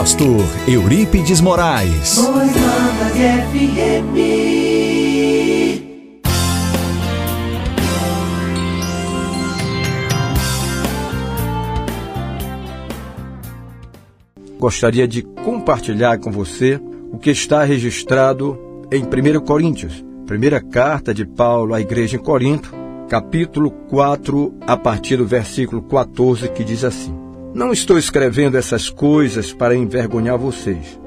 pastor Eurípides Moraes. Gostaria de compartilhar com você o que está registrado em 1 Coríntios, primeira carta de Paulo à igreja em Corinto, capítulo 4, a partir do versículo 14, que diz assim: Não estou escrevendo essas coisas para envergonhar vocês,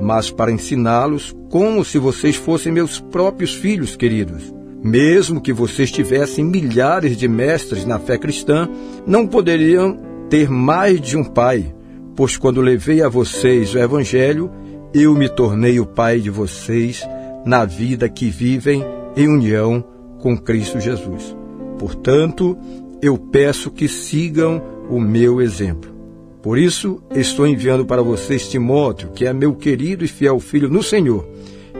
mas para ensiná-los como se vocês fossem meus próprios filhos queridos. Mesmo que vocês tivessem milhares de mestres na fé cristã, não poderiam ter mais de um pai, pois quando levei a vocês o Evangelho, eu me tornei o pai de vocês na vida que vivem em união com Cristo Jesus. Portanto, eu peço que sigam o meu exemplo. Por isso, estou enviando para vocês Timóteo, que é meu querido e fiel filho no Senhor.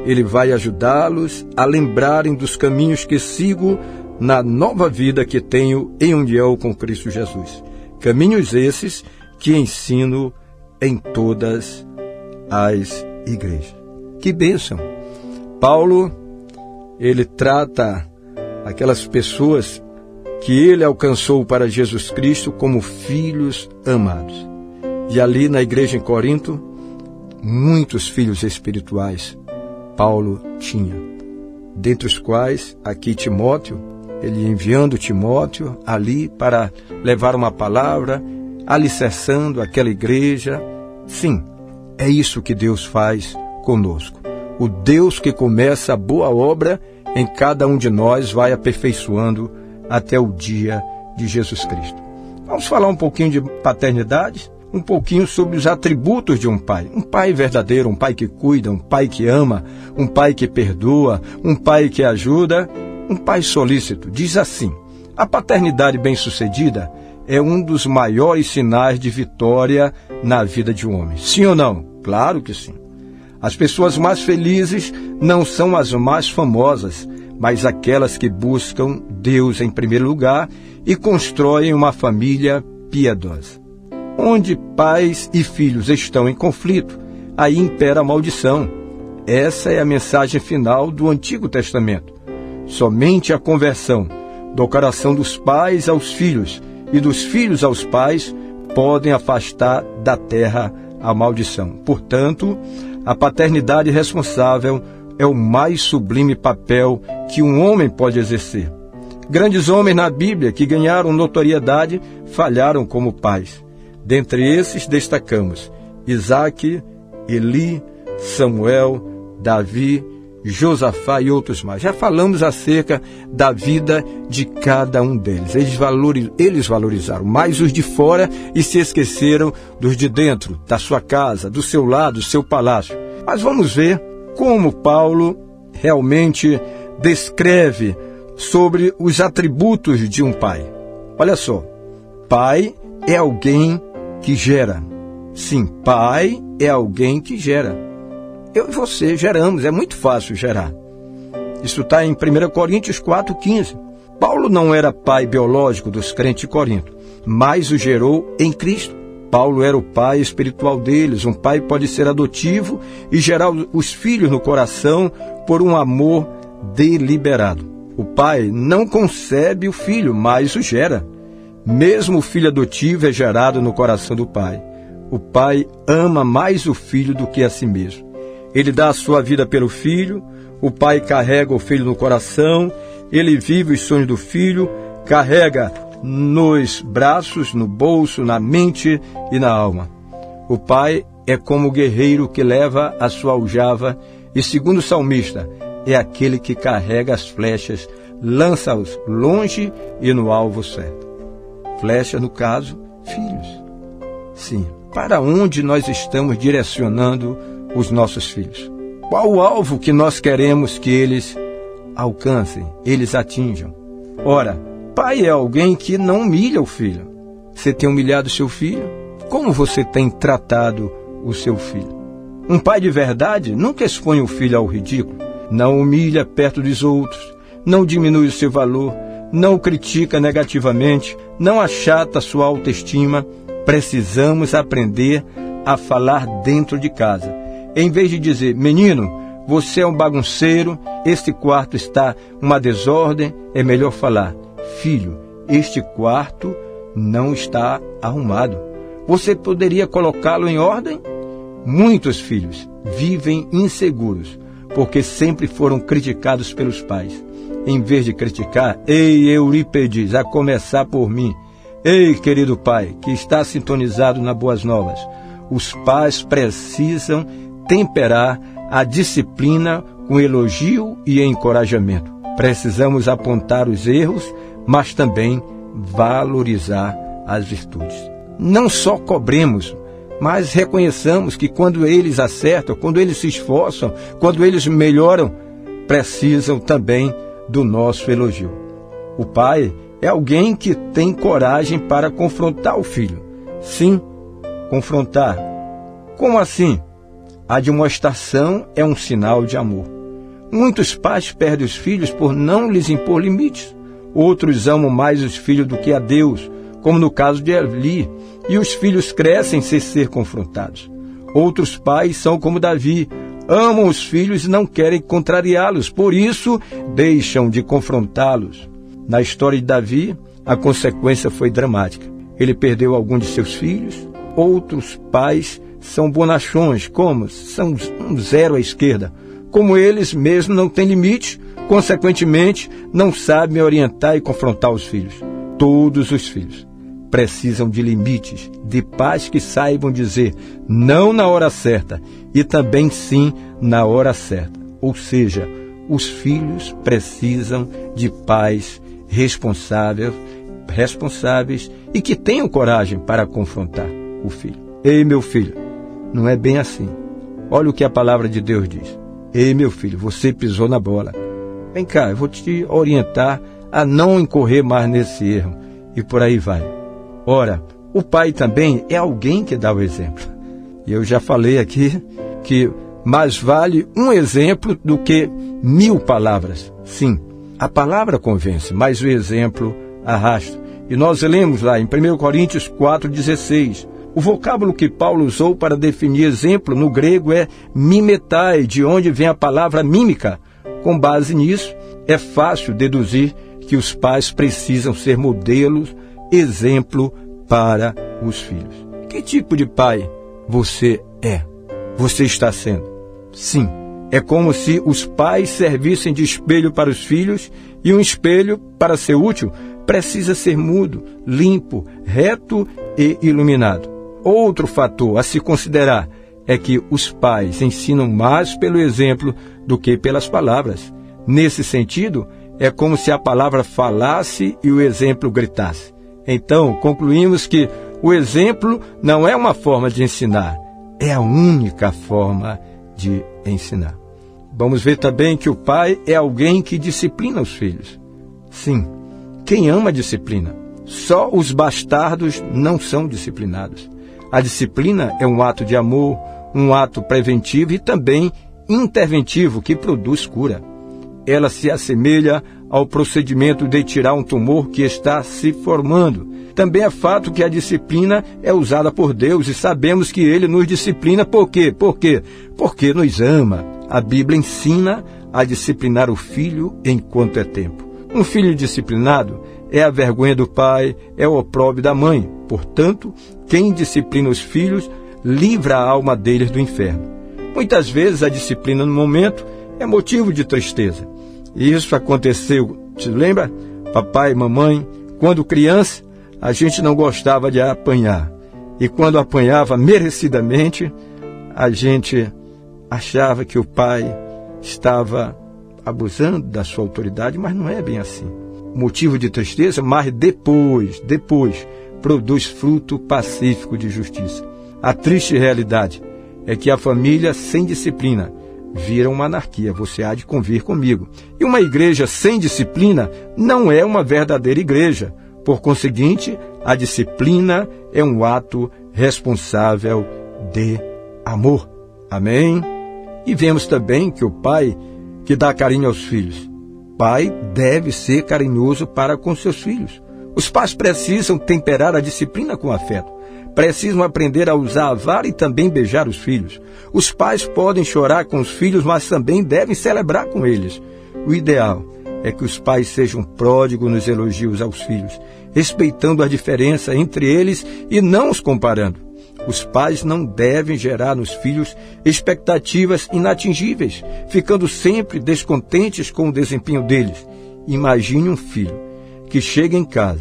Ele vai ajudá-los a lembrarem dos caminhos que sigo na nova vida que tenho em união com Cristo Jesus. Caminhos esses que ensino em todas as igrejas. Que bênção! Paulo, ele trata aquelas pessoas que ele alcançou para Jesus Cristo como filhos amados. E ali na igreja em Corinto, muitos filhos espirituais Paulo tinha, dentre os quais aqui Timóteo, ele enviando Timóteo ali para levar uma palavra, alicerçando aquela igreja. Sim, é isso que Deus faz conosco. O Deus que começa a boa obra em cada um de nós vai aperfeiçoando até o dia de Jesus Cristo. Vamos falar um pouquinho de paternidade, um pouquinho sobre os atributos de um pai. Um pai verdadeiro, um pai que cuida, um pai que ama, um pai que perdoa, um pai que ajuda, um pai solícito. Diz assim: a paternidade bem-sucedida é um dos maiores sinais de vitória na vida de um homem. Sim ou não? Claro que sim. As pessoas mais felizes não são as mais famosas, mas aquelas que buscam Deus em primeiro lugar e constroem uma família piedosa. Onde pais e filhos estão em conflito, aí impera a maldição. Essa é a mensagem final do Antigo Testamento. Somente a conversão do coração dos pais aos filhos e dos filhos aos pais podem afastar da terra a maldição. Portanto, a paternidade responsável é o mais sublime papel que um homem pode exercer. Grandes homens na Bíblia que ganharam notoriedade falharam como pais. Dentre esses destacamos Isaac, Eli, Samuel, Davi, Josafá e outros mais. Já falamos acerca da vida de cada um deles. Eles, valoriz, eles valorizaram mais os de fora e se esqueceram dos de dentro, da sua casa, do seu lado, do seu palácio. Mas vamos ver como Paulo realmente descreve sobre os atributos de um pai. Olha só, pai é alguém que gera. Sim, pai é alguém que gera. Eu e você geramos, é muito fácil gerar. Isso está em 1 Coríntios 4,15. Paulo não era pai biológico dos crentes de Corinto, mas o gerou em Cristo. Paulo era o pai espiritual deles. Um pai pode ser adotivo e gerar os filhos no coração por um amor deliberado. O pai não concebe o filho, mas o gera. Mesmo o filho adotivo é gerado no coração do pai. O pai ama mais o filho do que a si mesmo. Ele dá a sua vida pelo filho, o pai carrega o filho no coração, ele vive os sonhos do filho, carrega nos braços, no bolso, na mente e na alma. O pai é como o guerreiro que leva a sua aljava e, segundo o salmista, é aquele que carrega as flechas, lança-os longe e no alvo certo. Flecha, no caso, filhos. Sim, para onde nós estamos direcionando os nossos filhos? Qual o alvo que nós queremos que eles alcancem, eles atinjam? Ora, pai é alguém que não humilha o filho. Você tem humilhado seu filho? Como você tem tratado o seu filho? Um pai de verdade nunca expõe o filho ao ridículo, não humilha perto dos outros, não diminui o seu valor, não o critica negativamente, não achata sua autoestima. Precisamos aprender a falar dentro de casa. Em vez de dizer, menino, você é um bagunceiro, este quarto está uma desordem, é melhor falar, filho, este quarto não está arrumado. Você poderia colocá-lo em ordem? Muitos filhos vivem inseguros porque sempre foram criticados pelos pais. Em vez de criticar, ei Eurípedes, a começar por mim. Ei, querido pai, que está sintonizado na Boas Novas, os pais precisam temperar a disciplina com elogio e encorajamento. Precisamos apontar os erros, mas também valorizar as virtudes. Não só cobremos, mas reconheçamos que quando eles acertam, quando eles se esforçam, quando eles melhoram, precisam também do nosso elogio. O pai é alguém que tem coragem para confrontar o filho. Sim, confrontar. Como assim? A demonstração é um sinal de amor. Muitos pais perdem os filhos por não lhes impor limites. Outros amam mais os filhos do que a Deus, como no caso de Eli, e os filhos crescem sem ser confrontados. Outros pais são como Davi, amam os filhos e não querem contrariá-los, por isso deixam de confrontá-los. Na história de Davi, a consequência foi dramática. Ele perdeu algum de seus filhos, outros pais são bonachões, como são um zero à esquerda. Como eles mesmos não têm limite, consequentemente, não sabem orientar e confrontar os filhos. Todos os filhos precisam de limites, de pais que saibam dizer não na hora certa e também sim na hora certa. Ou seja, os filhos precisam de pais responsáveis, responsáveis e que tenham coragem para confrontar o filho. Ei, meu filho, não é bem assim. Olha o que a palavra de Deus diz. Ei, meu filho, você pisou na bola. Vem cá, eu vou te orientar a não incorrer mais nesse erro. E por aí vai. Ora, o pai também é alguém que dá o exemplo. E eu já falei aqui que mais vale um exemplo do que mil palavras. Sim, a palavra convence, mas o exemplo arrasta. E nós lemos lá em 1 Coríntios 4,16. O vocábulo que Paulo usou para definir exemplo no grego é mimetai, de onde vem a palavra mímica. Com base nisso, é fácil deduzir que os pais precisam ser modelos exemplo para os filhos. Que tipo de pai você é? Você está sendo? Sim, é como se os pais servissem de espelho para os filhos e um espelho, para ser útil, precisa ser mudo, limpo, reto e iluminado. Outro fator a se considerar é que os pais ensinam mais pelo exemplo do que pelas palavras. Nesse sentido, é como se a palavra falasse e o exemplo gritasse. Então, concluímos que o exemplo não é uma forma de ensinar, é a única forma de ensinar. Vamos ver também que o pai é alguém que disciplina os filhos. Sim, quem ama disciplina. Só os bastardos não são disciplinados. A disciplina é um ato de amor, um ato preventivo e também interventivo que produz cura. Ela se assemelha ao procedimento de tirar um tumor que está se formando. Também é fato que a disciplina é usada por Deus e sabemos que Ele nos disciplina por quê? Por quê? Porque nos ama. A Bíblia ensina a disciplinar o filho enquanto é tempo. Um filho disciplinado é a vergonha do pai, é o opróbrio da mãe. Portanto, quem disciplina os filhos livra a alma deles do inferno. Muitas vezes a disciplina no momento é motivo de tristeza. Isso aconteceu, te lembra? Papai e mamãe, quando criança, a gente não gostava de apanhar. E quando apanhava merecidamente, a gente achava que o pai estava abusando da sua autoridade, mas não é bem assim. Motivo de tristeza, mas depois, depois, produz fruto pacífico de justiça. A triste realidade é que a família sem disciplina vira uma anarquia, você há de convir comigo. E uma igreja sem disciplina não é uma verdadeira igreja. Por conseguinte, a disciplina é um ato responsável de amor. Amém? E vemos também que o pai que dá carinho aos filhos, pai deve ser carinhoso para com seus filhos. Os pais precisam temperar a disciplina com afeto precisam aprender a usar a vara e também beijar os filhos. Os pais podem chorar com os filhos, mas também devem celebrar com eles. O ideal é que os pais sejam pródigos nos elogios aos filhos, respeitando a diferença entre eles e não os comparando. Os pais não devem gerar nos filhos expectativas inatingíveis, ficando sempre descontentes com o desempenho deles. Imagine um filho que chega em casa,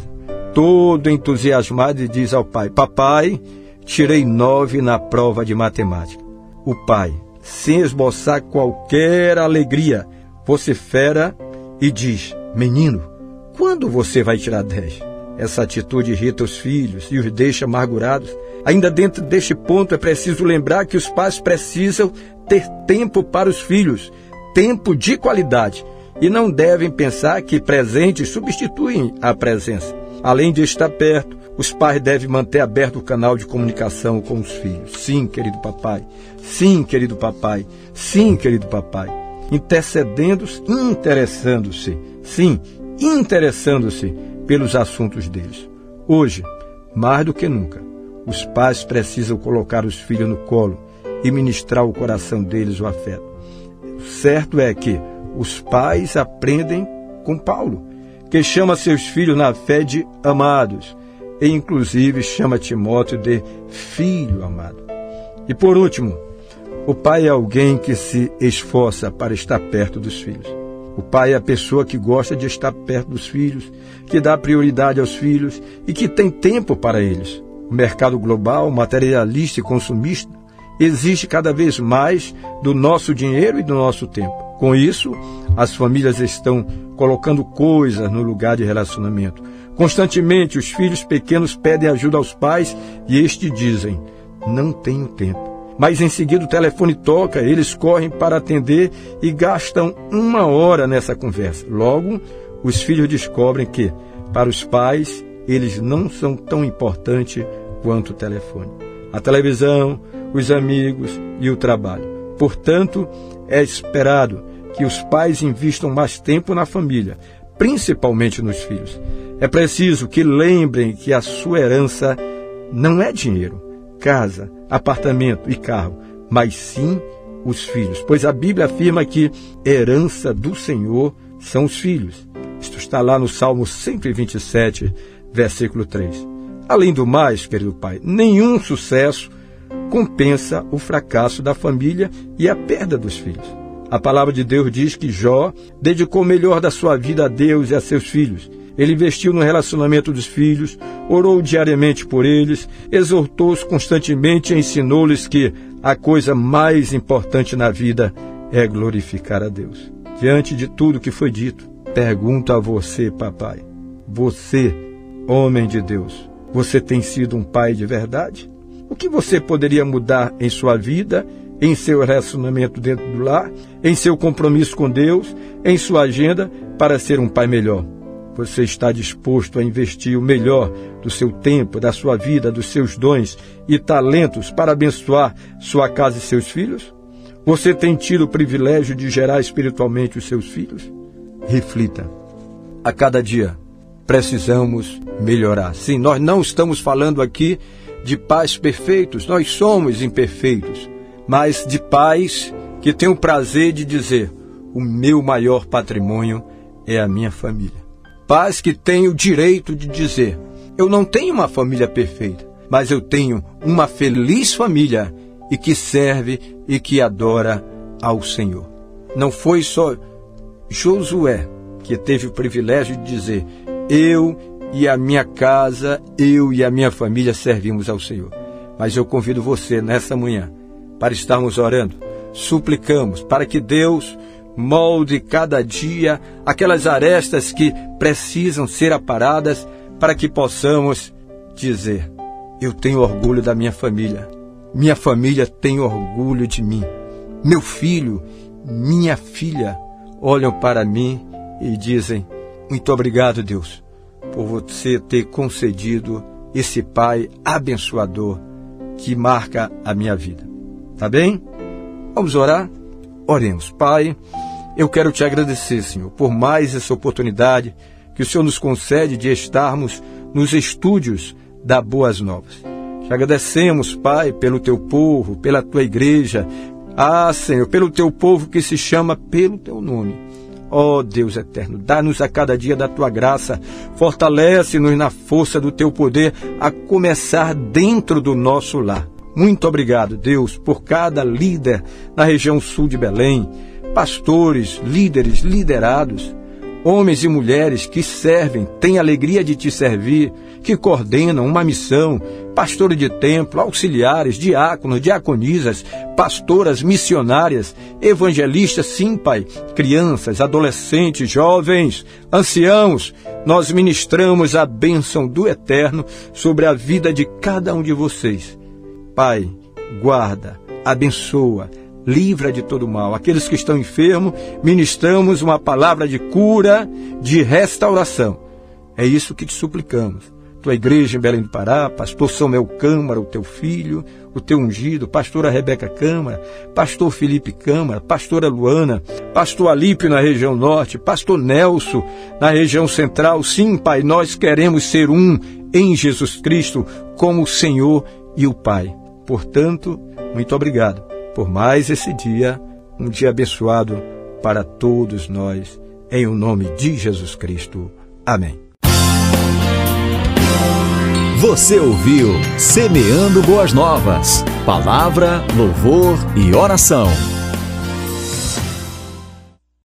todo entusiasmado, e diz ao pai: Papai, tirei nove na prova de matemática. O pai, sem esboçar qualquer alegria, vocifera e diz: Menino, quando você vai tirar dez? Essa atitude irrita os filhos e os deixa amargurados. Ainda dentro deste ponto é preciso lembrar que os pais precisam ter tempo para os filhos, tempo de qualidade, e não devem pensar que presentes substituem a presença. Além de estar perto, os pais devem manter aberto o canal de comunicação com os filhos. Sim, querido papai. Sim, querido papai. Sim, querido papai. Intercedendo, interessando-se. Sim, interessando-se pelos assuntos deles. Hoje, mais do que nunca, os pais precisam colocar os filhos no colo e ministrar ao coração deles o afeto. Certo é que os pais aprendem com Paulo, que chama seus filhos na fé de amados, e inclusive chama Timóteo de filho amado. E por último, o pai é alguém que se esforça para estar perto dos filhos. O pai é a pessoa que gosta de estar perto dos filhos, que dá prioridade aos filhos e que tem tempo para eles. O mercado global, materialista e consumista exige cada vez mais do nosso dinheiro e do nosso tempo. Com isso, as famílias estão colocando coisas no lugar de relacionamento. Constantemente, os filhos pequenos pedem ajuda aos pais e estes dizem: Não tenho tempo. Mas em seguida o telefone toca, eles correm para atender e gastam uma hora nessa conversa. Logo, os filhos descobrem que, para os pais, eles não são tão importantes quanto o telefone. A televisão, os amigos e o trabalho. Portanto, é esperado que os pais investam mais tempo na família, principalmente nos filhos. É preciso que lembrem que a sua herança não é dinheiro, casa, apartamento e carro, mas sim os filhos, pois a Bíblia afirma que herança do Senhor são os filhos. Isto está lá no Salmo 127, versículo 3. Além do mais, querido pai, nenhum sucesso compensa o fracasso da família e a perda dos filhos. A palavra de Deus diz que Jó dedicou o melhor da sua vida a Deus e a seus filhos. Ele investiu no relacionamento dos filhos, orou diariamente por eles, exortou-os constantemente e ensinou-lhes que a coisa mais importante na vida é glorificar a Deus. Diante de tudo que foi dito, pergunto a você, papai, você, homem de Deus, você tem sido um pai de verdade? O que você poderia mudar em sua vida, em seu relacionamento dentro do lar, em seu compromisso com Deus, em sua agenda para ser um pai melhor? Você está disposto a investir o melhor do seu tempo, da sua vida, dos seus dons e talentos para abençoar sua casa e seus filhos? Você tem tido o privilégio de gerar espiritualmente os seus filhos? Reflita. A cada dia precisamos melhorar. Sim, nós não estamos falando aqui de pais perfeitos, nós somos imperfeitos, mas de pais que têm o prazer de dizer: o meu maior patrimônio é a minha família. Pais que têm o direito de dizer: eu não tenho uma família perfeita, mas eu tenho uma feliz família e que serve e que adora ao Senhor. Não foi só Josué que teve o privilégio de dizer: eu e a minha casa, eu e a minha família servimos ao Senhor. Mas eu convido você nessa manhã para estarmos orando, suplicamos para que Deus molde cada dia aquelas arestas que precisam ser aparadas para que possamos dizer: Eu tenho orgulho da minha família, minha família tem orgulho de mim, meu filho, minha filha olham para mim e dizem: muito obrigado, Deus, por você ter concedido esse Pai abençoador que marca a minha vida. Tá bem? Vamos orar? Oremos. Pai, eu quero te agradecer, Senhor, por mais essa oportunidade que o Senhor nos concede de estarmos nos estúdios da Boas Novas. Te agradecemos, Pai, pelo teu povo, pela tua igreja. Ah, Senhor, pelo teu povo que se chama pelo teu nome. Ó oh, Deus eterno, dá-nos a cada dia da tua graça, fortalece-nos na força do teu poder, a começar dentro do nosso lar. Muito obrigado, Deus, por cada líder na região sul de Belém, pastores, líderes, liderados. Homens e mulheres que servem, têm alegria de te servir, que coordenam uma missão, pastores de templo, auxiliares, diáconos, diaconisas, pastoras, missionárias, evangelistas, sim, Pai, crianças, adolescentes, jovens, anciãos, nós ministramos a bênção do Eterno sobre a vida de cada um de vocês. Pai, guarda, abençoa, livra de todo mal. Aqueles que estão enfermos, ministramos uma palavra de cura, de restauração. É isso que te suplicamos. Tua igreja em Belém do Pará, pastor Samuel Câmara, o teu filho, o teu ungido, pastora Rebeca Câmara, pastor Felipe Câmara, pastora Luana, pastor Alípio na região norte, pastor Nelson na região central. Sim, Pai, nós queremos ser um em Jesus Cristo como o Senhor e o Pai. Portanto, muito obrigado por mais esse dia, um dia abençoado para todos nós, em o nome de Jesus Cristo. Amém. Você ouviu Semeando Boas Novas. Palavra, louvor e oração.